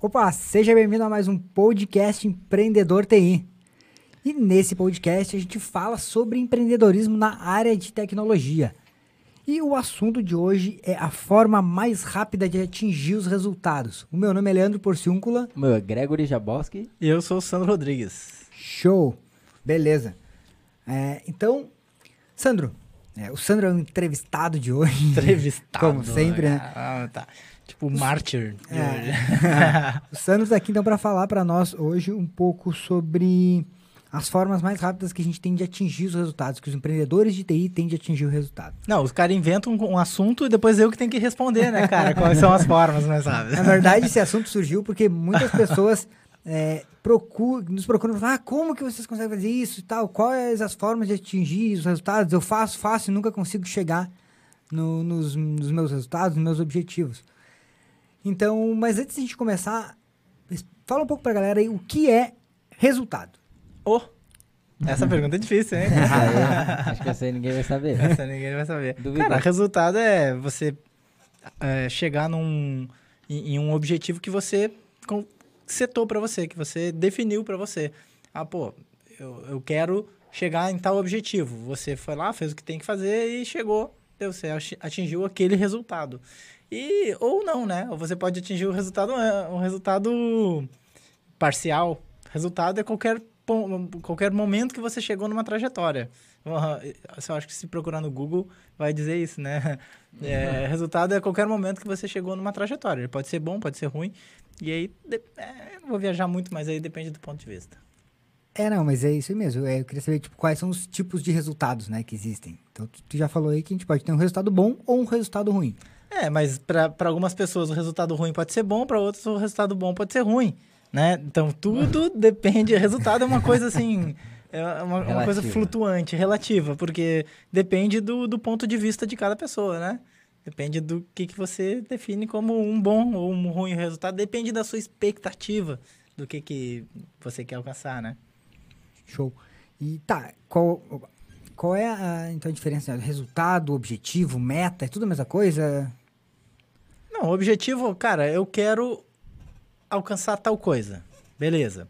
Opa, seja bem-vindo a mais um podcast Empreendedor TI. E nesse podcast a gente fala sobre empreendedorismo na área de tecnologia. E o assunto de hoje é a forma mais rápida de atingir os resultados. O meu nome é Leandro Porciúncula. O meu é Gregory Jaboski. E eu sou o Sandro Rodrigues. Show! Beleza. É, então, Sandro, é, o Sandro é o entrevistado de hoje. Entrevistado. Como sempre, né? Ah, tá. Tipo, mártir. É. hoje. o aqui então para falar para nós hoje um pouco sobre as formas mais rápidas que a gente tem de atingir os resultados, que os empreendedores de TI têm de atingir o resultado. Não, os caras inventam um, um assunto e depois eu que tenho que responder, né, cara? Quais são as formas mais rápidas. Na verdade, esse assunto surgiu porque muitas pessoas é, procuram, nos procuram falar ah, como que vocês conseguem fazer isso e tal, quais as formas de atingir os resultados. Eu faço, faço e nunca consigo chegar no- nos, nos meus resultados, nos meus objetivos. Então, mas antes de a gente começar, fala um pouco pra galera aí o que é resultado. Oh, essa pergunta é difícil, hein? Aí, acho que essa aí ninguém vai saber. Essa ninguém vai saber. Duvido. Cara, resultado é você é, chegar num, em, em um objetivo que você setou pra você, que você definiu pra você. Ah, pô, eu, eu quero chegar em tal objetivo. Você foi lá, fez o que tem que fazer e chegou. Deu, você ati- atingiu aquele resultado. E, ou não, né? Ou você pode atingir o resultado, é, um resultado parcial. Resultado é qualquer, qualquer momento que você chegou numa trajetória. Eu acho que se procurar no Google vai dizer isso, né? É, resultado é qualquer momento que você chegou numa trajetória. Ele pode ser bom, pode ser ruim. E aí, de- é, não vou viajar muito, mas aí depende do ponto de vista. É, não, mas é isso mesmo. É, eu queria saber tipo, quais são os tipos de resultados né, que existem. Então, tu, tu já falou aí que a gente pode ter um resultado bom ou um resultado ruim. É, mas para algumas pessoas o resultado ruim pode ser bom, para outras o resultado bom pode ser ruim, né? Então tudo depende. Resultado é uma coisa assim, é uma, uma coisa flutuante, relativa, porque depende do, do ponto de vista de cada pessoa, né? Depende do que, que você define como um bom ou um ruim resultado, depende da sua expectativa do que, que você quer alcançar, né? Show. E tá, qual, qual é a, então, a diferença? Resultado, objetivo, meta, é tudo a mesma coisa? Não, o objetivo, cara, eu quero alcançar tal coisa. Beleza.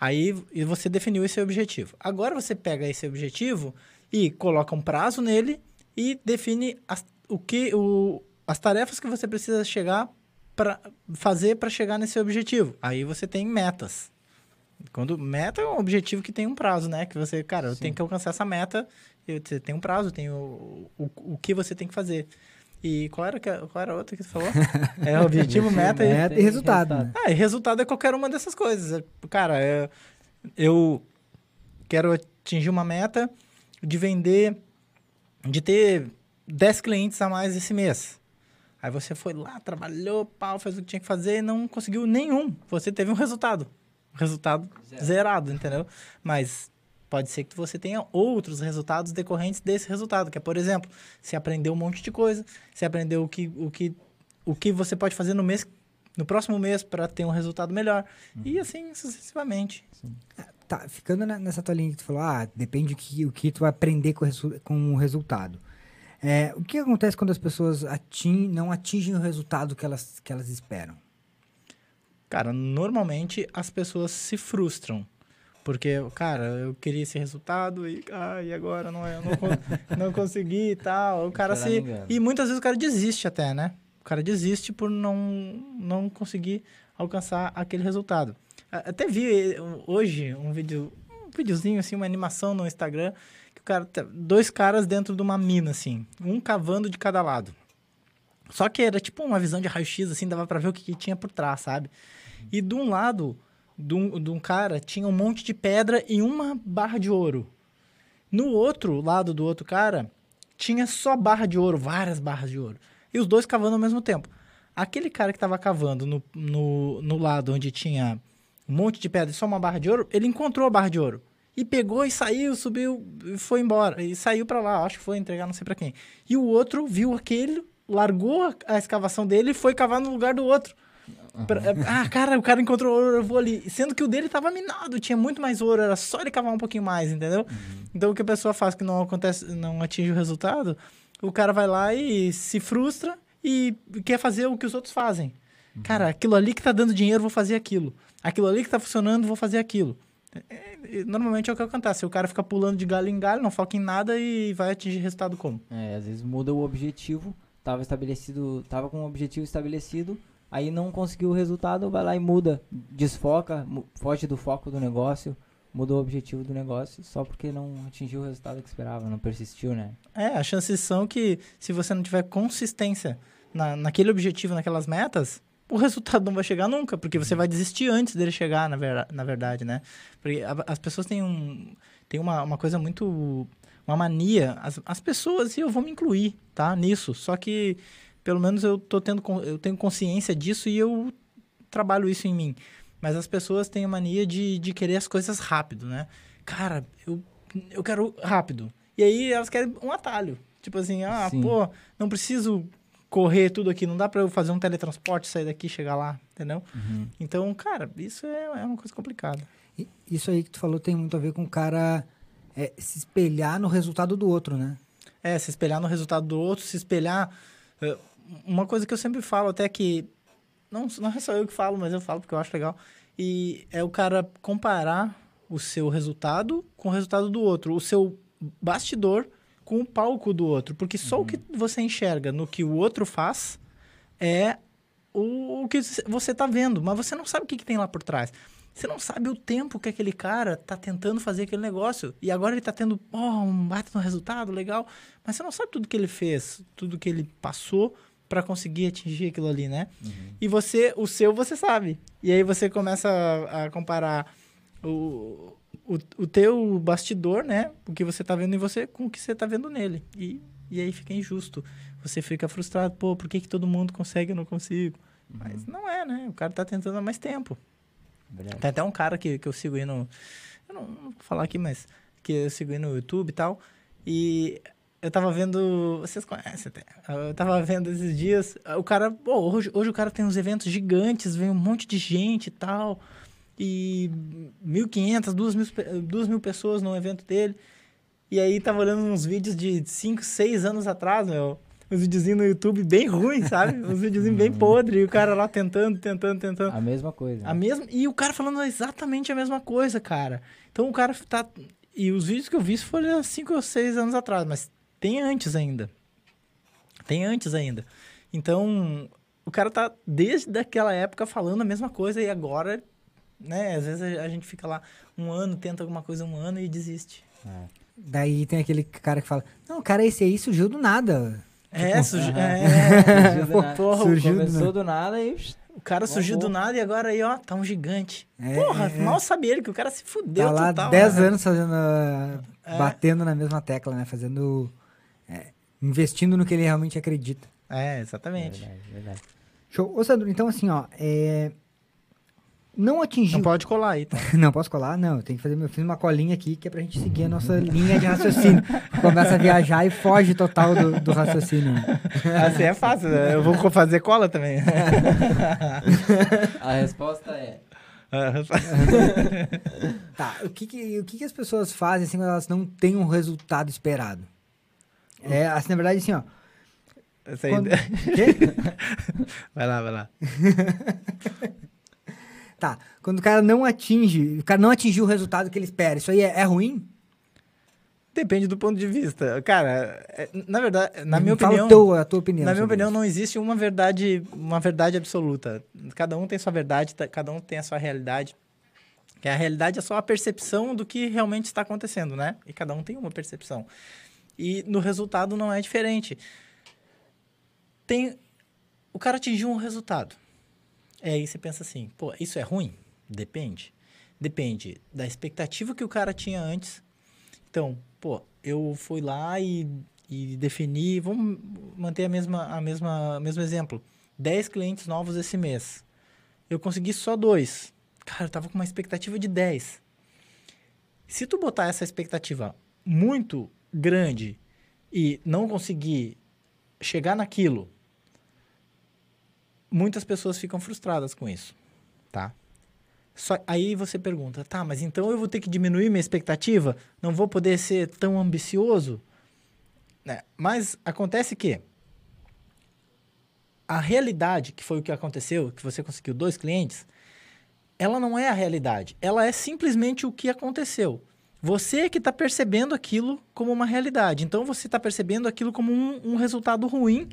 Aí você definiu esse objetivo. Agora você pega esse objetivo e coloca um prazo nele e define as, o que, o, as tarefas que você precisa chegar para fazer para chegar nesse objetivo. Aí você tem metas. Quando meta é um objetivo que tem um prazo, né? Que você, cara, eu tenho que alcançar essa meta, eu- você tem um prazo, tem o, o, o que você tem que fazer. E qual era, que- qual era a outra que você falou? É objetivo, meta e Meta e resultado, né? ah, e resultado é qualquer uma dessas coisas. É, Cara, é- eu quero atingir uma meta de vender, de ter 10 clientes a mais esse mês. Aí você foi lá, trabalhou, pau, fez o que tinha que fazer e não conseguiu nenhum. Você teve um resultado. Um resultado zerado, entendeu? Mas pode ser que você tenha outros resultados decorrentes desse resultado, que é, por exemplo, você aprendeu um monte de coisa, você aprendeu o que, o que, o que você pode fazer no mês, no próximo mês para ter um resultado melhor. E assim sucessivamente. Tá, ficando na- nessa tua linha que tu falou, ah, depende o que, o que tu vai aprender com o, resu- com o resultado. É, o que acontece quando as pessoas atin- não atingem o resultado que elas, que elas esperam? Cara, normalmente as pessoas se frustram. Porque, cara, eu queria esse resultado e, ah, e agora não, é, eu não, não consegui e tal. O cara se. E muitas vezes o cara desiste até, né? O cara desiste por não, não conseguir alcançar aquele resultado. Até vi eh, hoje um vídeo, um videozinho, assim, uma animação no Instagram, que o cara. tá- Dois caras dentro de uma mina, assim, um cavando de cada lado. Só que era tipo uma visão de raio-x, assim, dava pra ver o que, que tinha por trás, sabe? E de um lado de um, de um cara tinha um monte de pedra e uma barra de ouro. No outro lado do outro cara tinha só barra de ouro, várias barras de ouro. E os dois cavando ao mesmo tempo. Aquele cara que tava cavando no, no, no lado onde tinha um monte de pedra e só uma barra de ouro, ele encontrou a barra de ouro. E pegou e saiu, subiu e foi embora. E saiu pra lá, acho que foi entregar não sei pra quem. E o outro viu aquele, largou a, a escavação dele e foi cavar no lugar do outro. Pra- ah, cara, o cara encontrou ouro, eu vou ali. Sendo que o dele tava minado, tinha muito mais ouro, era só ele cavar um pouquinho mais, entendeu? Então o que a pessoa faz que não acontece, não atinge o resultado, o cara vai lá e se frustra e quer fazer o que os outros fazem. Cara, aquilo ali que tá dando dinheiro, vou fazer aquilo. Aquilo ali que tá funcionando, vou fazer aquilo. É, é, normalmente é o que acontece. O cara fica pulando de galho em galho, não foca em nada e vai atingir resultado como? É, às vezes muda o objetivo, tava estabelecido, tava com um objetivo estabelecido, aí não conseguiu o resultado, vai lá e muda, desfoca, foge do foco do negócio, muda o objetivo do negócio, só porque não atingiu o resultado que esperava, não persistiu, né? É, as chances são que se você não tiver consistência na, naquele objetivo, naquelas metas, o resultado não vai chegar nunca, porque você vai desistir antes dele chegar, na, vera- na verdade, né? Porque a- as pessoas têm, um, têm uma, uma coisa muito... Uma mania, as, as pessoas, e eu vou me incluir, tá? Nisso, só que pelo menos eu, tô tendo, eu tenho consciência disso e eu trabalho isso em mim. Mas as pessoas têm a mania de, de querer as coisas rápido, né? Cara, eu, eu quero rápido. E aí elas querem um atalho. Tipo assim, ah, Sim. pô, não preciso correr tudo aqui, não dá pra eu fazer um teletransporte, sair daqui e chegar lá, entendeu? Então, cara, isso é, é uma coisa complicada. E Isso aí que tu falou tem muito a ver com o cara é, se espelhar no resultado do outro, né? É, se espelhar no resultado do outro, se espelhar. eh, Uma coisa que eu sempre falo, até que. Não, não é só eu que falo, mas eu falo porque eu acho legal. E é o cara comparar o seu resultado com o resultado do outro. O seu bastidor com o palco do outro. Porque só o que você enxerga no que o outro faz é o, o que você tá vendo. Mas você não sabe o que, que tem lá por trás. Você não sabe o tempo que aquele cara tá tentando fazer aquele negócio. E agora ele tá tendo ó, um bate no resultado, legal. Mas você não sabe tudo que ele fez, tudo que ele passou para conseguir atingir aquilo ali, né? E você, o seu, você sabe. E aí você começa a, a comparar o, o, o teu bastidor, né? O que você tá vendo em você com o que você tá vendo nele. E, e aí fica injusto. Você fica frustrado, pô, por que, que todo mundo consegue e eu não consigo? Mas não é, né? O cara tá tentando há mais tempo. Verdade. Tem até um cara que, que eu sigo aí no. Eu não, não vou falar aqui, mas. Que eu sigo aí no YouTube e tal. E eu tava vendo. Vocês conhecem até. Eu tava vendo esses dias. O cara. Pô, hoje, hoje o cara tem uns eventos gigantes, vem um monte de gente e tal. E 1.500, 2.000, pe- 2.000 pessoas no evento dele. E aí tava olhando uns vídeos de 5, 6 anos atrás, meu. Uns videozinhos no YouTube bem ruins, sabe? Uns videozinhos bem podres. E o cara lá tentando, tentando, tentando. A mesma coisa. A mesma, e o cara falando exatamente a mesma coisa, cara. Então o cara tá. E os vídeos que eu vi foram há 5 ou 6 anos atrás, mas tem antes ainda. Tem antes ainda. Então, o cara tá desde aquela época falando a mesma coisa e agora, né? Às vezes a gente fica lá um ano, tenta alguma coisa um ano e desiste. É. Daí tem aquele cara que fala: Não, cara, esse aí surgiu do nada. É, surgiu, aham. é, Surgiu do nada. porra, Surgiu do Começou nada. do nada e... o cara surgiu do nada e agora aí, ó, tá um gigante. É, Porra, é. mal sabia ele que o cara se fudeu Tá lá total. 10 né? anos fazendo. É. batendo na mesma tecla, né? Fazendo. É, investindo no que ele realmente acredita. É, exatamente. Verdade, verdade. Show. Ô, Sandro, então assim, ó. é, Não atingiu. Não pode colar aí, tá? Não, posso colar? Não, eu tenho que fazer. Eu fiz uma colinha aqui que é pra gente seguir a nossa linha de raciocínio. Começa a viajar e foge total do, do raciocínio. Assim é fácil, né? Eu vou fazer cola também. A resposta é... Tá, o que que, o que que as pessoas fazem assim quando elas não têm um resultado esperado? É, assim, na verdade, assim, ó. Essa Quando... Vai lá, vai lá. Tá, quando o cara não atinge, o cara não atingiu o resultado que ele espera, isso aí é, é ruim? Depende do ponto de vista. Cara, é- na verdade, na minha Fala opinião, teu- a tua opinião. na minha opinião isso. não existe uma verdade, uma verdade absoluta. Cada um tem sua verdade, tá- cada um tem a sua realidade. Que a realidade é só a percepção do que realmente está acontecendo, né? E cada um tem uma percepção. E no resultado não é diferente. Tem o cara atingiu um resultado. É aí você pensa assim, pô, isso é ruim? Depende. Depende da expectativa que o cara tinha antes. Então, pô, eu fui lá e, e defini, vamos manter a mesma, a mesma, mesmo exemplo. 10 clientes novos esse mês. Eu consegui só dois. Cara, eu tava com uma expectativa de 10. Se tu botar essa expectativa muito grande e não conseguir chegar naquilo, muitas pessoas ficam frustradas com isso, tá? Só, aí você pergunta, tá, mas então eu vou ter que diminuir minha expectativa? Não vou poder ser tão ambicioso? Né? Mas acontece que a realidade, que foi o que aconteceu, que você conseguiu dois clientes, ela não é a realidade. Ela é simplesmente o que aconteceu. Você que está percebendo aquilo como uma realidade. Então, você está percebendo aquilo como um, um, resultado ruim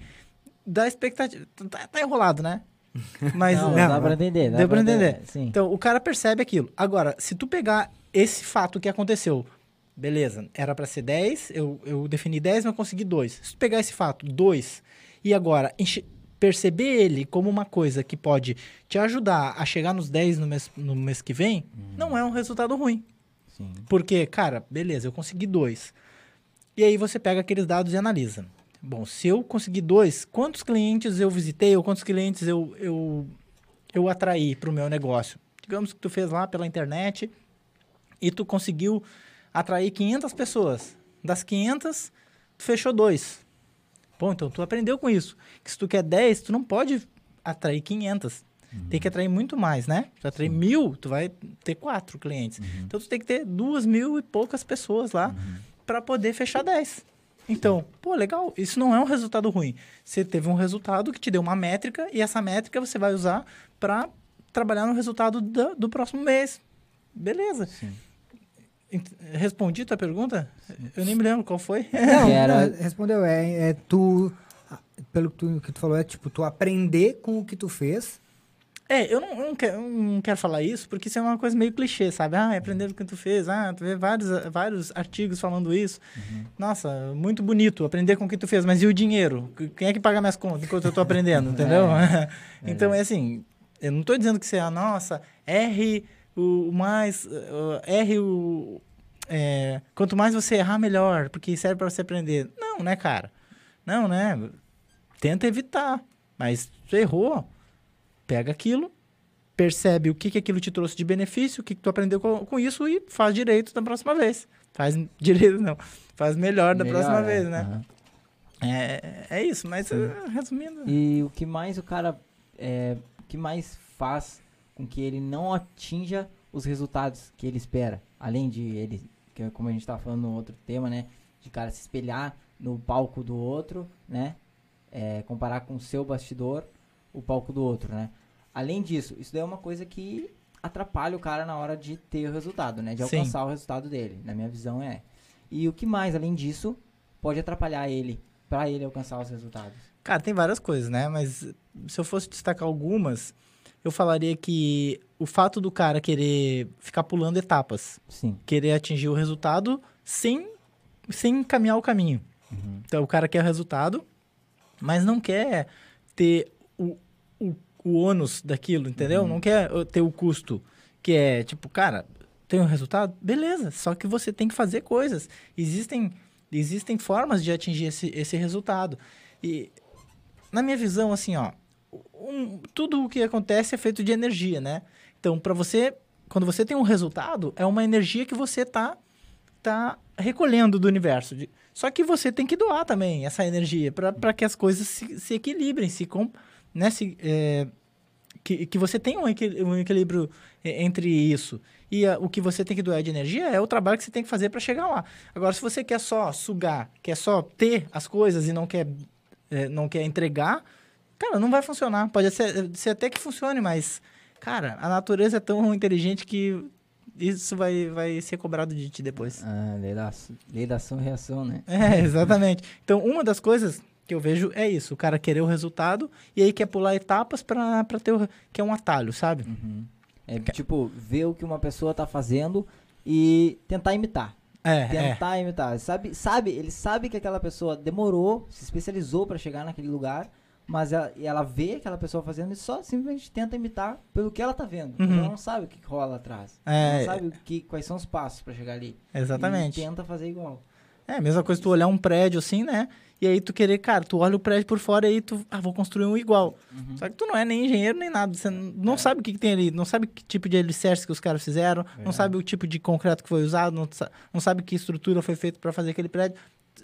da expectativa. Tá, tá enrolado, né? Mas não, não, dá para entender. Dá deu para entender. entender. Então, o cara percebe aquilo. Agora, se tu pegar esse fato que aconteceu, beleza, era para ser 10, eu, eu defini 10, mas eu consegui 2. Se tu pegar esse fato, 2, e agora perceber ele como uma coisa que pode te ajudar a chegar nos 10 no mês, no mês que vem, uhum. não é um resultado ruim. Porque, cara, beleza, eu consegui 2. E aí você pega aqueles dados e analisa. Bom, se eu conseguir dois, quantos clientes eu visitei ou quantos clientes eu, eu, eu atraí para o meu negócio? Digamos que tu fez lá pela internet e tu conseguiu atrair 500 pessoas. Das 500, tu fechou dois. Bom, então tu aprendeu com isso. Que se tu quer 10, tu não pode atrair 500. Uhum. Tem que atrair muito mais, né? Tu atrair Sim. mil, tu vai ter quatro clientes. Uhum. Então tu tem que ter duas mil e poucas pessoas lá uhum. para poder fechar 10. Então, pô, legal, isso não é um resultado ruim. Você teve um resultado que te deu uma métrica e essa métrica você vai usar para trabalhar no resultado do, do próximo mês. Beleza. Sim. Respondi tua pergunta? Eu nem me lembro qual foi. Não, era... respondeu. É, é tu, pelo que tu, que tu falou, é tipo, tu aprender com o que tu fez é, eu não, eu não, quero, eu não quero falar isso, porque isso é uma coisa meio clichê, sabe? Ah, aprender o que tu fez. Ah, tu vê vários, vários artigos falando isso. Uhum. Nossa, muito bonito aprender com o que tu fez, mas e o dinheiro? Quem é que paga minhas contas enquanto eu tô aprendendo, entendeu? É, então, é assim, eu não estou dizendo que você, ah, nossa, R o mais, R o... É, quanto mais você errar, melhor, porque serve para você aprender. Não, né, cara? Não, né? Tenta evitar, mas você errou pega aquilo, percebe o que, que aquilo te trouxe de benefício, o que, que tu aprendeu com, com isso e faz direito da próxima vez. Faz direito, não. Faz melhor da melhor, próxima é. vez, né? Uhum. É, é isso, mas uh, resumindo. E o que mais o cara. É, o que mais faz com que ele não atinja os resultados que ele espera? Além de ele, que, é como a gente estava falando no outro tema, né? De cara se espelhar no palco do outro, né? É, comparar com o seu bastidor o palco do outro, né? Além disso, isso daí é uma coisa que atrapalha o cara na hora de ter o resultado, né? De alcançar Sim. o resultado dele. Na minha visão é. E o que mais, além disso, pode atrapalhar ele para ele alcançar os resultados? Cara, tem várias coisas, né? Mas se eu fosse destacar algumas, eu falaria que o fato do cara querer ficar pulando etapas, Sim. querer atingir o resultado sem, sem caminhar o caminho. Uhum. Então, o cara quer o resultado, mas não quer ter o, o, ônus daquilo, entendeu? Uhum. Não quer ter o custo, que é tipo, cara, tem um resultado? Beleza, só que você tem que fazer coisas. Existem, existem formas de atingir esse, esse resultado. E na minha visão, assim, ó, um, tudo o que acontece é feito de energia, né? Então, para você, quando você tem um resultado, é uma energia que você tá, tá recolhendo do universo. Só que você tem que doar também essa energia para que as coisas se, se equilibrem, se, com, é, que, que você tenha um, um equilíbrio entre isso. E a, o que você tem que doar de energia é o trabalho que você tem que fazer para chegar lá. Agora, se você quer só sugar, quer só ter as coisas e não quer, é, não quer entregar, cara, não vai funcionar. Pode ser, ser até que funcione, mas, cara, a natureza é tão inteligente que isso vai, vai ser cobrado de ti depois. Ah, lei da, lei da ação e reação, né? É, exatamente. Então, uma das coisas que eu vejo é isso, o cara querer o resultado e aí quer pular etapas para ter o, que é um atalho, sabe? Uhum. É tipo, ver o que uma pessoa tá fazendo e tentar imitar. É, é. tentar é. imitar. Sabe, sabe, ele sabe que aquela pessoa demorou, se especializou para chegar naquele lugar, mas ela, ela vê aquela pessoa fazendo e só simplesmente tenta imitar pelo que ela tá vendo. Uhum. Ela não sabe o que rola atrás. É, ela não sabe o que, quais são os passos para chegar ali. Exatamente. E tenta fazer igual. É, a mesma coisa tu olhar um prédio assim, né? E aí tu querer, cara, tu olha o prédio por fora e aí tu, ah, vou construir um igual. Uhum. Só que tu não é nem engenheiro nem nada. Você não é. sabe o que, que, tem ali, não sabe que tipo de alicerce que os caras fizeram, é. não sabe o tipo de concreto que foi usado, não, não sabe que estrutura foi feita para fazer aquele prédio.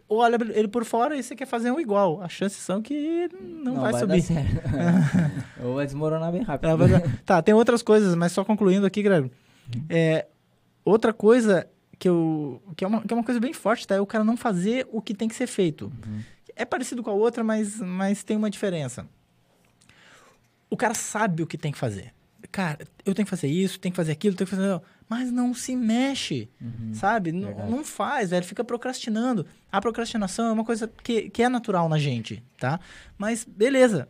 Olha ele por fora e você quer fazer um igual. As chances são que não, não vai, vai, subir. Ou vai desmoronar bem rápido. É, tá, tem outras coisas, mas só concluindo aqui, Greg. Uhum. É, outra coisa que, eu, que, é uma, que é uma coisa bem forte, tá? É o cara não fazer o que tem que ser feito. Uhum. É parecido com a outra, mas, mas tem uma diferença. o cara sabe o que tem que fazer. Cara, eu tenho que fazer isso, tenho que fazer aquilo, tenho que fazer. Mas não se mexe, sabe? N- Verdade. Não faz, velho. Fica procrastinando. A procrastinação é uma coisa que, que é natural na gente, tá? Mas beleza,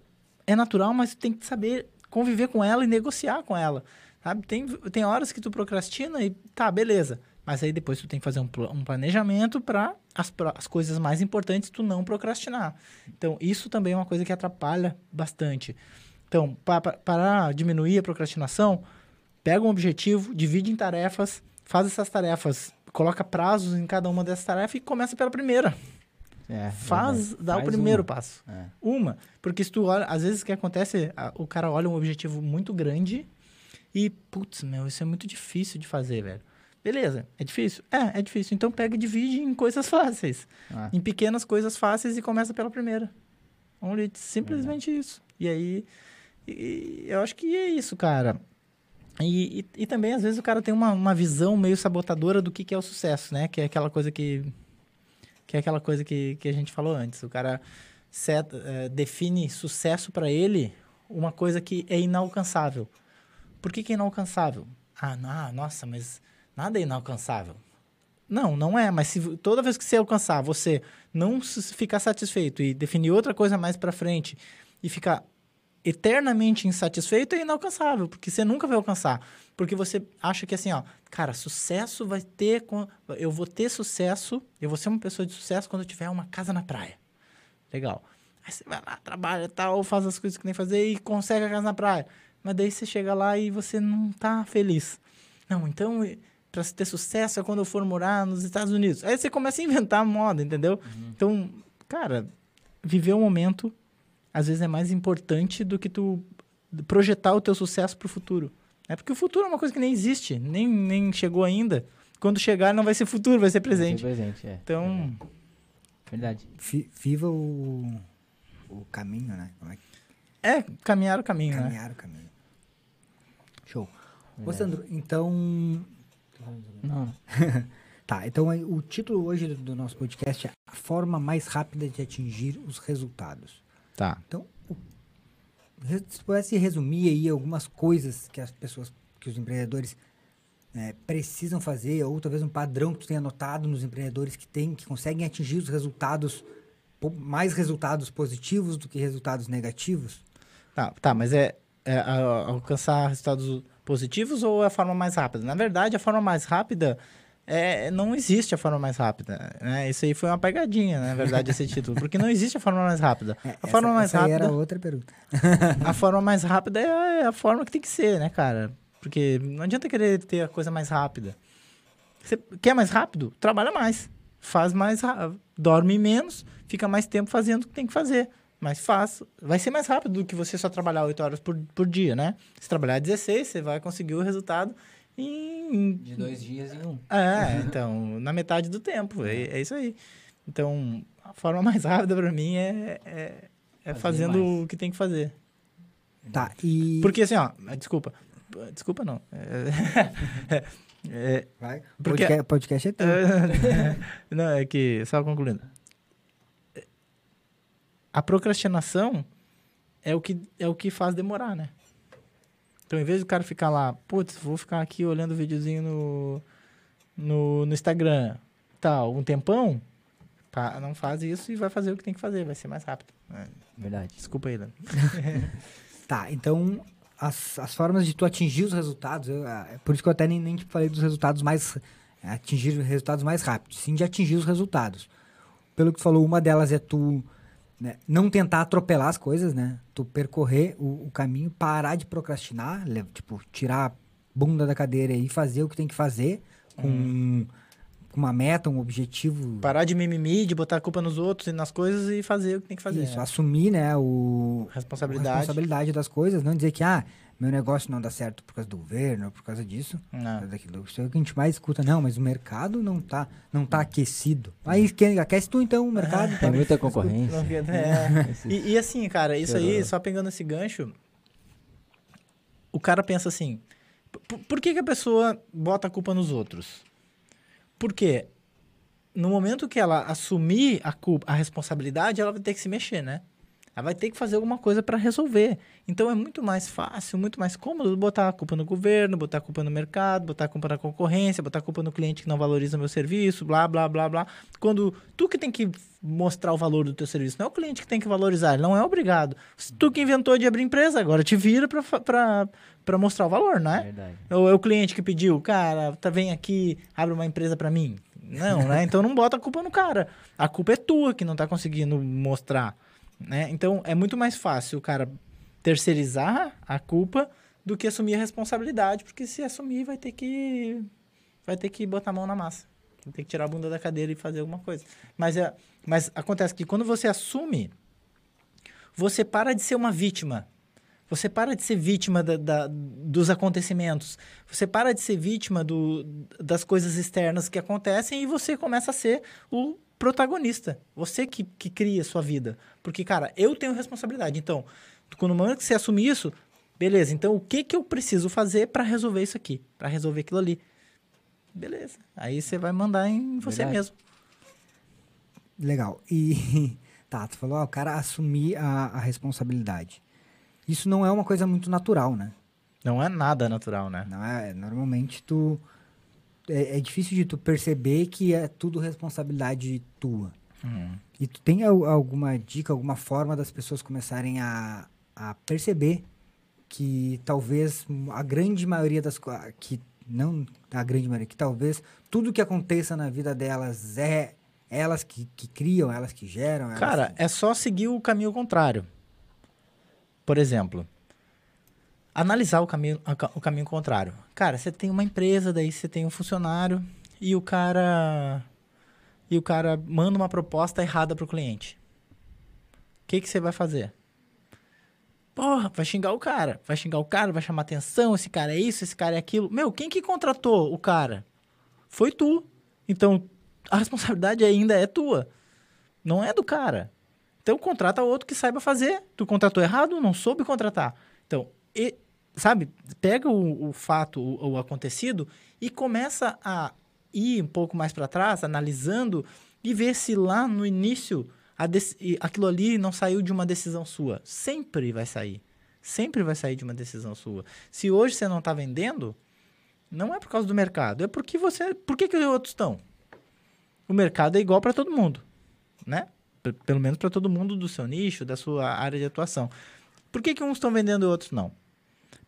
é natural, mas tem que saber conviver com ela e negociar com ela, sabe? Tem, tem horas que tu procrastina e tá, beleza. Mas aí depois tu tem que fazer um, um planejamento para as, as coisas mais importantes tu não procrastinar. Então, isso também é uma coisa que atrapalha bastante. Então, pa- pa- para diminuir a procrastinação, pega um objetivo, divide em tarefas, faz essas tarefas, coloca prazos em cada uma dessas tarefas e começa pela primeira. É, Faz, verdade. dá o Faz primeiro uma. passo. É. Uma, porque se tu olha, às vezes o que acontece, a- o cara olha um objetivo muito grande e, putz, meu, isso é muito difícil de fazer, velho. Beleza, é difícil? É, é difícil. Então pega e divide em coisas fáceis. Ah, Em pequenas coisas fáceis e começa pela primeira. Only, simplesmente isso. E aí, e- eu acho que é isso, cara. E, e, e também, às vezes, o cara tem uma, uma visão meio sabotadora do que, que é o sucesso, né? Que é aquela coisa que. Que é aquela coisa que, que a gente falou antes. O cara set, eh, define sucesso para ele uma coisa que é inalcançável. Por que, que é inalcançável? Ah, não, nossa, mas nada é inalcançável. Não, não é, mas se toda vez que você alcançar, você não ficar satisfeito e definir outra coisa mais para frente e ficar eternamente insatisfeito é inalcançável, porque você nunca vai alcançar. Porque você acha que assim, ó, cara, sucesso vai ter. Eu vou ter sucesso, eu vou ser uma pessoa de sucesso quando eu tiver uma casa na praia. Legal. Aí você vai lá, trabalha tal, faz as coisas que tem que fazer e consegue a casa na praia. Mas daí você chega lá e você não tá feliz. Não, então, para ter sucesso é quando eu for morar nos Estados Unidos. Aí você começa a inventar moda, entendeu? Então, cara, viver o momento às vezes é mais importante do que tu projetar o teu sucesso pro futuro. É porque o futuro é uma coisa que nem existe, nem, nem chegou ainda. Quando chegar não vai ser futuro, vai ser presente. Vai ser presente, é. Então, Verdade. Vi- Viva o, o caminho, né? Como é que é caminhar o caminho, né? caminhar o caminho. Show. Ô, Verdade. Sandro, então. Não, Tá, então o título hoje do, nosso podcast é A Forma Mais Rápida de Atingir os Resultados. Tá. Então, se pudesse resumir aí algumas coisas que as pessoas, que os empreendedores eh, precisam fazer, ou talvez um padrão que tu tenha notado nos empreendedores que tem, que conseguem atingir os resultados, mais resultados positivos do que resultados negativos. Tá, tá mas é, é a- alcançar resultados positivos ou é a forma mais rápida? Na verdade, a forma mais rápida é, não existe a forma mais rápida. Né? Isso aí foi uma pegadinha, na verdade, esse título. Porque não existe a forma mais rápida. É, A essa- forma mais rápida. era outra pergunta. a forma mais rápida é a forma que tem que ser, né, cara? Porque não adianta querer ter a coisa mais rápida. Você quer mais rápido? Trabalha mais. Faz mais rápido. Dorme menos, fica mais tempo fazendo o que tem que fazer. Mas faz. Vai ser mais rápido do que você só trabalhar 8 horas por, por dia, né? Se trabalhar 16, você vai conseguir o resultado em. de dois dias em um. É, então, na metade do tempo. É, é isso aí. Então, a forma mais rápida pra mim é, é, é fazendo mais. o que tem que fazer. Tá, e... Porque assim, ó, desculpa. Desculpa não. É, é, Vai, porque- podcast, podcast é teu. é, não, é que, só concluindo. A procrastinação é o que, é o que faz demorar, né? Então, em vez do cara ficar lá, putz, vou ficar aqui olhando o videozinho no, no, no Instagram, tal, um tempão, não faz isso e vai fazer o que tem que fazer, vai ser mais rápido. É, Verdade. desculpa aí, Leandro. Tá, então as, as formas de tu atingir os resultados, eu, ah, é por isso que eu até nem, nem te falei dos resultados mais. é, atingir os resultados mais rápidos, sim de atingir os resultados. Pelo que tu falou, uma delas é tu né, não tentar atropelar as coisas, né? Tu percorrer o, o caminho, parar de procrastinar, tipo, tirar a bunda da cadeira e fazer o que tem que fazer com com uma meta, um objetivo. Parar de mimimi, de botar a culpa nos outros e nas coisas e fazer o que tem que fazer. Isso, né? assumir, né, o, Responsabilidade. a responsabilidade das coisas, não dizer que, ah, meu negócio não dá certo por causa do governo, ou por causa disso, Não. daquilo. Isso é o que a gente mais escuta. Não, mas o mercado não tá, não tá aquecido. Aí, quem aquece tu, então, o mercado. Tem muita concorrência. Fica- é. E, e assim, cara, isso aí, só pegando esse gancho, o cara pensa assim, por, por que, que a pessoa bota a culpa nos outros? Porque no momento que ela assumir a culpa, a responsabilidade, ela vai ter que se mexer, né? Ela vai ter que fazer alguma coisa para resolver. Então é muito mais fácil, muito mais cômodo botar a culpa no governo, botar a culpa no mercado, botar a culpa na concorrência, botar a culpa no cliente que não valoriza o meu serviço, blá, blá, blá, blá. Quando tu que tem que mostrar o valor do teu serviço, não é o cliente que tem que valorizar, ele não é obrigado. Se tu que inventou de abrir empresa, agora te vira para mostrar o valor, não é? Verdade. Ou é o cliente que pediu, cara, tá, vem aqui, abre uma empresa para mim. Não, né? Então não bota a culpa no cara. A culpa é tua que não tá conseguindo mostrar. Né? Então, é muito mais fácil o cara terceirizar a culpa do que assumir a responsabilidade, porque se assumir vai ter que vai ter que botar a mão na massa. Vai ter que tirar a bunda da cadeira e fazer alguma coisa. Mas, é, mas acontece que quando você assume, você para de ser uma vítima. Você para de ser vítima da, da, dos acontecimentos. Você para de ser vítima do, das coisas externas que acontecem e você começa a ser o protagonista. Você que, que cria a sua vida. Porque, cara, eu tenho responsabilidade. Então, quando no momento que você assumir isso, beleza, então o que, que eu preciso fazer para resolver isso aqui? Para resolver aquilo ali? Beleza. Aí você vai mandar em você Verdade. mesmo. Legal. E tá, tu falou, ó, o cara assumir a, a responsabilidade. Isso não é uma coisa muito natural, né? Não é nada natural, né? Não é, normalmente tu é, é difícil de tu perceber que é tudo responsabilidade tua. Hum. E tu tem al- alguma dica, alguma forma das pessoas começarem a, a perceber que talvez a grande maioria das que não a grande maioria, que talvez tudo que aconteça na vida delas é elas que, que criam, elas que geram. elas Cara, que- é só seguir o caminho contrário. Por exemplo, analisar o caminho, o caminho contrário. Cara, você tem uma empresa, daí você tem um funcionário e o cara e o cara manda uma proposta errada pro cliente. O que que você vai fazer? Porra, vai xingar o cara, vai xingar o cara, vai chamar atenção, esse cara é isso, esse cara é aquilo. Meu, quem que contratou o cara? Foi tu. Então, a responsabilidade ainda é tua. Não é do cara. Então contrata outro que saiba fazer. Tu contratou errado, não soube contratar. Então, e- sabe, pega o, o fato, o, o acontecido e começa a ir um pouco mais para trás, analisando e ver se lá no início aquilo ali não saiu de uma decisão sua. Sempre vai sair. Sempre vai sair de uma decisão sua. Se hoje você não está vendendo, não é por causa do mercado, é porque você. Por que, que os outros estão? O mercado é igual para todo mundo, né? P- Pelo menos para todo mundo do seu nicho, da sua área de atuação. Por que, que uns estão vendendo e outros não?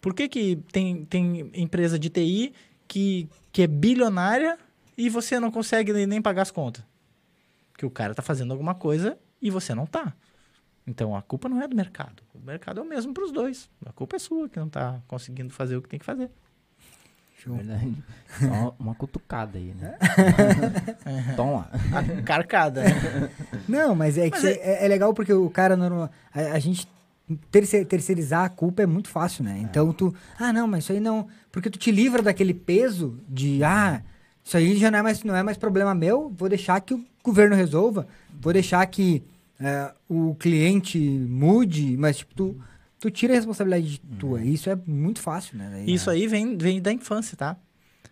Por que, que tem, tem empresa de TI que, que é bilionária e você não consegue nem, pagar as contas? Que o cara tá fazendo alguma coisa e você não tá. Então a culpa não é do mercado. O mercado é o mesmo para os dois. A culpa é sua que não tá conseguindo fazer o que tem que fazer. Show. Verdade. Só uma cutucada aí, né? Toma. A carcada. né? Não, mas é que Mas cê- é... é legal porque o cara normal. A, a gente terceirizar a culpa é muito fácil, né? Então tu. Ah, não, mas isso aí não. Porque tu te livra daquele peso de ah, isso aí já não é mais, não é mais problema meu, vou deixar que o governo resolva, vou deixar que é, o cliente mude, mas tipo, tu, tu tira a responsabilidade tua. E isso é muito fácil, né? Daí, Isso aí vem, vem da infância, tá?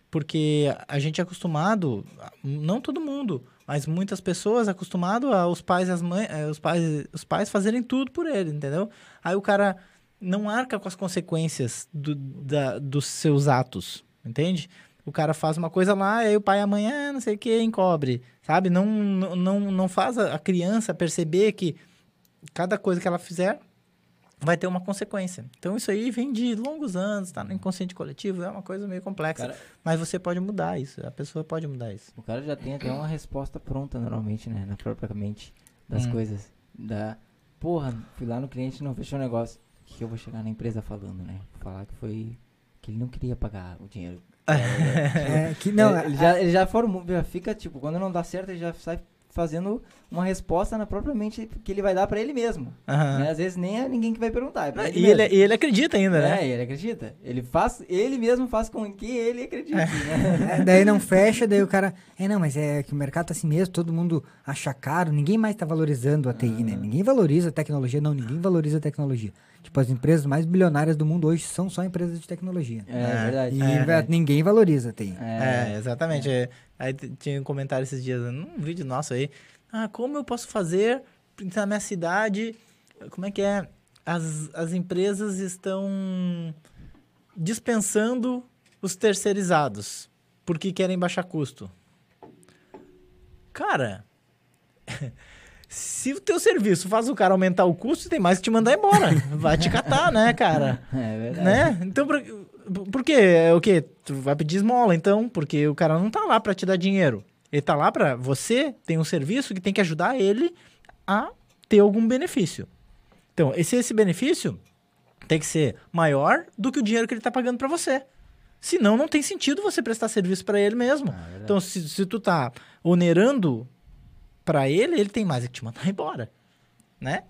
Porque a gente é acostumado, não todo mundo, mas muitas pessoas acostumado aos pais e as mães, eh, os pais, os pais fazerem tudo por ele, entendeu? Aí o cara não arca com as consequências do- da- dos seus atos, entende? O cara faz uma coisa lá, aí o pai e a mãe, ah, não sei o que, encobre, sabe? Não, não, não, faz a criança perceber que cada coisa que ela fizer vai ter uma consequência. Então isso aí vem de longos anos, tá no inconsciente coletivo, é uma coisa meio complexa. Cara- Mas você pode mudar isso, a pessoa pode mudar isso. O cara já tem até uma resposta pronta normalmente, né? Na própria mente das Hum. coisas. Da. Porra, fui lá no cliente e não fechou o negócio. O que que eu vou chegar na empresa falando, né? Falar que foi. Que ele não queria pagar o dinheiro. É, que, não, ele, ele já, ele já formou, já fica, tipo, quando não dá certo, ele já sai fazendo uma resposta na própria mente que ele vai dar pra ele mesmo. Aham. Né? Às vezes nem é ninguém que vai perguntar, é pra ele E ele, mesmo. e ele acredita ainda, né? É, ele acredita. Ele faz, ele mesmo faz com que ele acredite, né? É, daí não fecha, daí o cara. É, não, mas é que o mercado tá assim mesmo, todo mundo acha caro, ninguém mais tá valorizando a TI, né? Ninguém valoriza a tecnologia, não, ninguém valoriza a tecnologia. Tipo, as empresas mais bilionárias do mundo hoje são só empresas de tecnologia. É, É. verdade. E É. ninguém valoriza a TI. É, exatamente. Aí tinha um comentário esses dias, num vídeo nosso aí. Ah, como eu posso fazer na minha cidade Como é que é? As, as empresas estão dispensando os terceirizados porque querem baixar custo. Cara, se o teu serviço faz o cara aumentar o custo, tem mais que te mandar embora. Vai te catar, né, cara? É verdade. né? Então, por, quê? É o quê? Tu vai pedir esmola, então, porque o cara não tá lá pra te dar dinheiro. Ele tá lá pra você tem um serviço que tem que ajudar ele a ter algum benefício. Então, esse, esse benefício tem que ser maior do que o dinheiro que ele tá pagando pra você. Senão, não tem sentido você prestar serviço pra ele mesmo. Ah, é. Então, se, se tu tá onerando pra ele, ele tem mais que te mandar embora, né?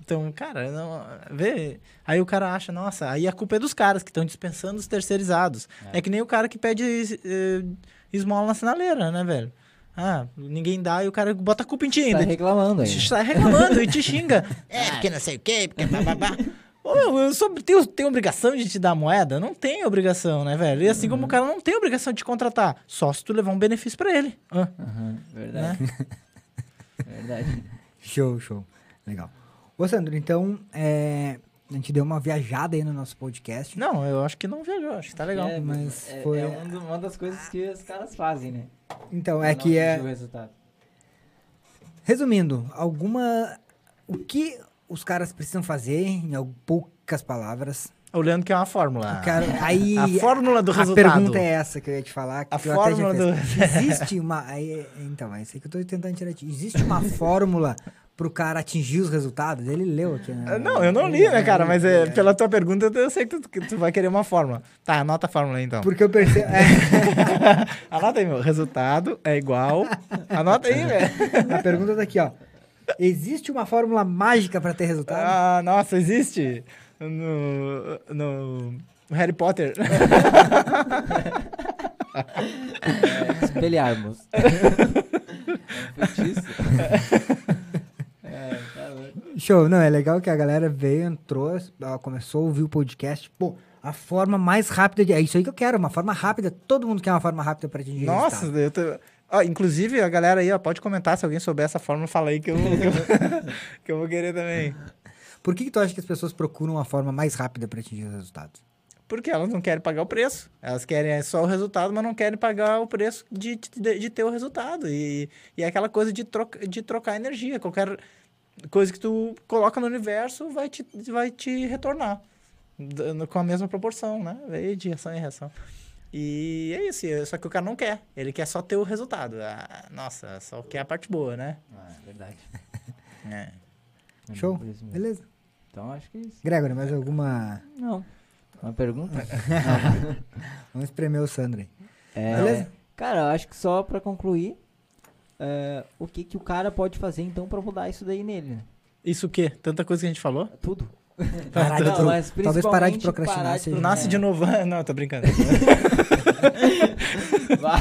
Então, cara, não, vê. Aí o cara acha, nossa, aí a culpa é dos caras que estão dispensando os terceirizados. É. que nem o cara que pede eh, esmola na sinaleira, né, velho? Ah, ninguém dá e o cara bota a culpa em ti Tá ainda. reclamando aí. Sai reclamando e te xinga. É, porque não sei o quê, porque bababá. Ô, meu, eu sou, tenho, tenho obrigação de te dar moeda? Não tem obrigação, né, velho? E assim como o cara não tem obrigação de te contratar, só se tu levar um benefício pra ele. Ah, Aham, verdade. né? Verdade. Show, show. Legal. Ô, Sandro, então, é, a gente deu uma viajada aí no nosso podcast. Não, eu acho que não viajou, acho que tá legal. É, mas é, foi- é um do- uma das coisas que os caras fazem, né? Então, Pra é que é... o resultado. Resumindo, alguma... O que os caras precisam fazer, em poucas palavras? O Leandro quer uma fórmula. Quero- aí, A fórmula do a resultado. pergunta é essa que eu ia te falar. Que A fórmula fiz. Existe uma... Aí, então, é isso aí que eu tô tentando tirar. Existe uma fórmula pro cara atingir os resultados? Ele leu aqui, né? Ah, Não, eu não li, né, cara? Mas é, pela tua pergunta eu sei que tu, que tu vai querer uma fórmula. Tá, anota a fórmula aí, então. Porque eu percebo... é, Anota aí, meu. Resultado é igual. Anota aí, velho. a pergunta tá aqui, ó. Existe uma fórmula mágica pra ter resultado? Ah, nossa, existe no, no Harry Potter. É, espelharmos. É feitiço. É, tá. Show, não, é legal que a galera veio, entrou, ela começou a ouvir o podcast. Pô, a forma mais rápida de. É isso aí que eu quero, uma forma rápida. Todo mundo quer uma forma rápida pra atingir Nossa, eu tô... Ó, inclusive, a galera aí, ó, pode comentar se alguém souber essa fórmula, fala aí que eu, que eu, que eu vou querer também. Por que, que tu acha que as pessoas procuram uma forma mais rápida pra atingir os resultados? Porque elas não querem pagar o preço. Elas querem só o resultado, mas não querem pagar o preço de, de, de ter o resultado. E, e é aquela coisa de, troca, de trocar energia. Qualquer coisa que tu coloca no universo vai te, vai te retornar. dando- Com a mesma proporção, né? Lei de ação e reação. E é isso. e- Só que o cara não quer. Ele quer só ter o resultado. Ah, nossa, só quer a parte boa, né? Ah, é verdade. É. É Show? Beleza. Então acho que é isso. Gregory, mais alguma. Não. Uma pergunta? Vamos espremer o Sandro aí. É, Beleza? Cara, eu acho que só pra concluir, é, o que, que o cara pode fazer então pra mudar isso daí nele, né? Isso o quê? Tanta coisa que a gente falou? Tudo. Parar de Não, pro- mas Talvez parar de procrastinar parar de seja- Nasce É. de novo. Não, tô brincando. Vai.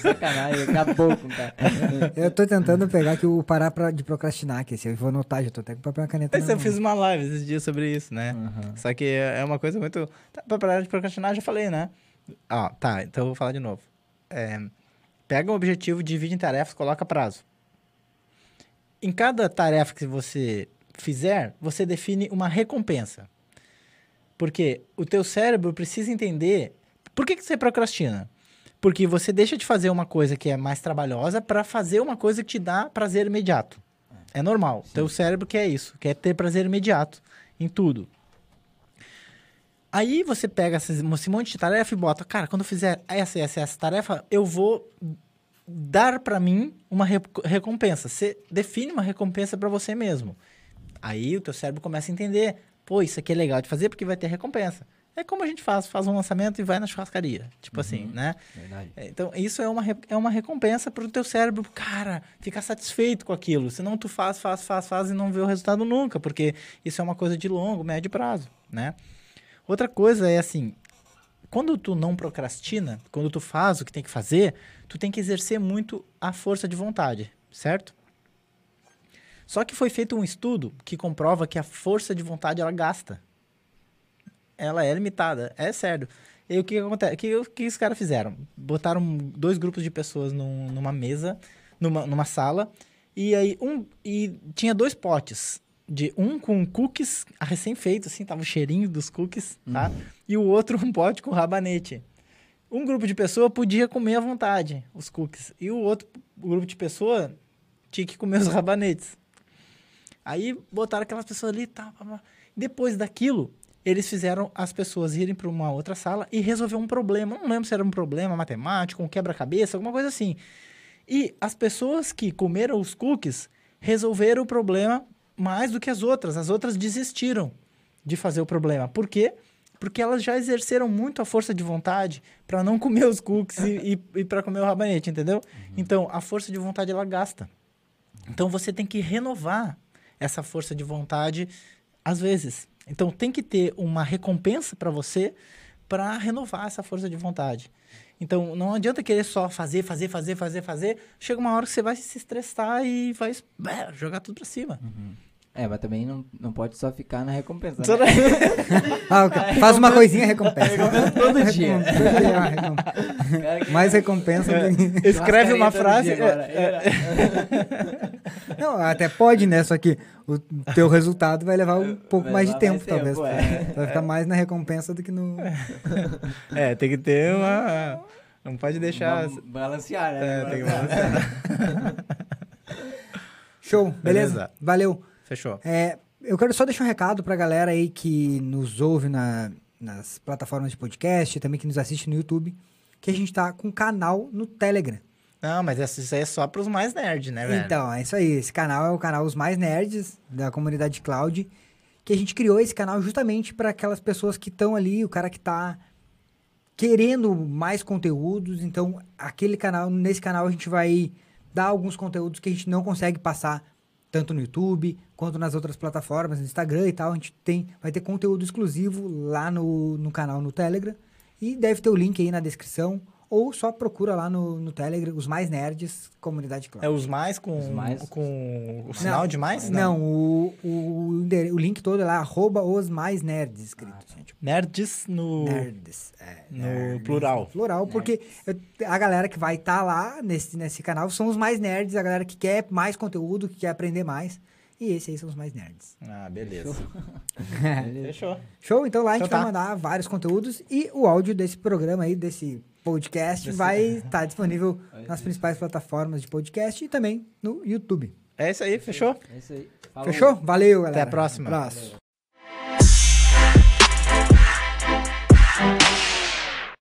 Sacanagem, acabou com cara. Eu tô tentando pegar aqui o parar pra, de procrastinar, que esse eu vou anotar, já tô até com papel e caneta. Eu fiz uma live esses dias sobre isso, né? Aham. Só que é uma coisa muito. Tá, pra parar de procrastinar, já falei, né? Ó, tá, então eu vou falar de novo. É, pega um objetivo, divide em tarefas, coloca prazo. Em cada tarefa que você fizer, você define uma recompensa. Porque o teu cérebro precisa entender por que, que você procrastina. Porque você deixa de fazer uma coisa que é mais trabalhosa para fazer uma coisa que te dá prazer imediato. É normal. Teu cérebro quer isso, quer ter prazer imediato em tudo. Aí você pega esse monte de tarefa e bota, cara, quando eu fizer essa, essa, essa tarefa, eu vou dar pra mim uma re- recompensa. Você define uma recompensa pra você mesmo. Aí o teu cérebro começa a entender, pô, isso aqui é legal de fazer porque vai ter recompensa. É como a gente faz, faz um lançamento e vai na churrascaria, tipo assim, né? Verdade. É, Então, isso é uma, é uma recompensa para o teu cérebro, cara, ficar satisfeito com aquilo. Senão tu faz, faz, faz, faz e não vê o resultado nunca, porque isso é uma coisa de longo, médio prazo, né? Outra coisa é assim, quando tu não procrastina, quando tu faz o que tem que fazer, tu tem que exercer muito a força de vontade, certo? Só que foi feito um estudo que comprova que a força de vontade ela gasta. Ela é limitada, é sério. E o que acontece? O que, o que os caras fizeram? Botaram dois grupos de pessoas num- numa mesa, numa, numa sala, e aí um e tinha dois potes. de um com cookies recém-feito, assim, tava o cheirinho dos cookies, tá? E o outro um pote com rabanete. Um grupo de pessoa podia comer à vontade os cookies. E o outro grupo de pessoa tinha que comer os rabanetes. Aí botaram aquelas pessoas ali, tá, pá. Depois daquilo, eles fizeram as pessoas irem para uma outra sala e resolver um problema. Não lembro se era um problema matemático, um quebra-cabeça, alguma coisa assim. E as pessoas que comeram os cookies resolveram o problema mais do que as outras. As outras desistiram de fazer o problema. Por quê? Porque elas já exerceram muito a força de vontade para não comer os cookies e, e, e para comer o rabanete, entendeu? Então, a força de vontade ela gasta. Então, você tem que renovar essa força de vontade às vezes. Então, tem que ter uma recompensa para você para renovar essa força de vontade. Então, não adianta querer só fazer, fazer, fazer, fazer, fazer. Chega uma hora que você vai se estressar e vai é, jogar tudo para cima. É, mas também não, não pode só ficar na recompensa. Né? Ah. Faz uma coisinha, recompensa. Recompensa todo dia. Recompensa, uma Mais recompensa do que... Escreve uma frase. é, é, Não, até pode, né? Só que o teu resultado vai levar um pouco Vai mais de tempo, mais tempo, talvez. é. Vai ficar mais na recompensa do que no. É, tem que ter uma. Não pode deixar. Ba- Balancear, né? É, tem que balancear. Show, beleza? Beleza. Valeu. Fechou. É, eu quero só deixar um recado pra galera aí que nos ouve na- nas plataformas de podcast, também que nos assiste no YouTube, que a gente tá com um canal no Telegram. Não, mas isso aí é só pros mais nerds, né, velho? Então, é isso aí. Esse canal é o canal Os Mais Nerds, da comunidade Cloud, que a gente criou esse canal justamente para aquelas pessoas que estão ali, o cara que tá querendo mais conteúdos. Então, aquele canal, nesse canal a gente vai dar alguns conteúdos que a gente não consegue passar tanto no YouTube quanto nas outras plataformas, no Instagram e tal. A gente tem, vai ter conteúdo exclusivo lá no, no canal no Telegram. E deve ter o link aí na descrição. Ou só procura lá no, no Telegram, os mais nerds, comunidade Cloud. É os mais com, Os mais? com o sinal de mais? Não, o, o, endere- o link todo é lá, arroba os mais nerds escrito. assim, tipo, Nerds no. nerds. É, no nerds, plural. Plural, porque eu- a galera que vai estar lá nesse, nesse canal são os mais nerds, a galera que quer mais conteúdo, que quer aprender mais. E esses aí são os mais nerds. Ah, beleza. Beleza. Fechou. Show? Então lá a gente Então vai tá. mandar vários conteúdos e o áudio desse programa aí, desse podcast, Desse- vai estar disponível Vai nas principais plataformas de podcast e também no YouTube. É isso aí, fechou? É isso aí. Falou. Fechou? Valeu, galera. Até a próxima. Abraço.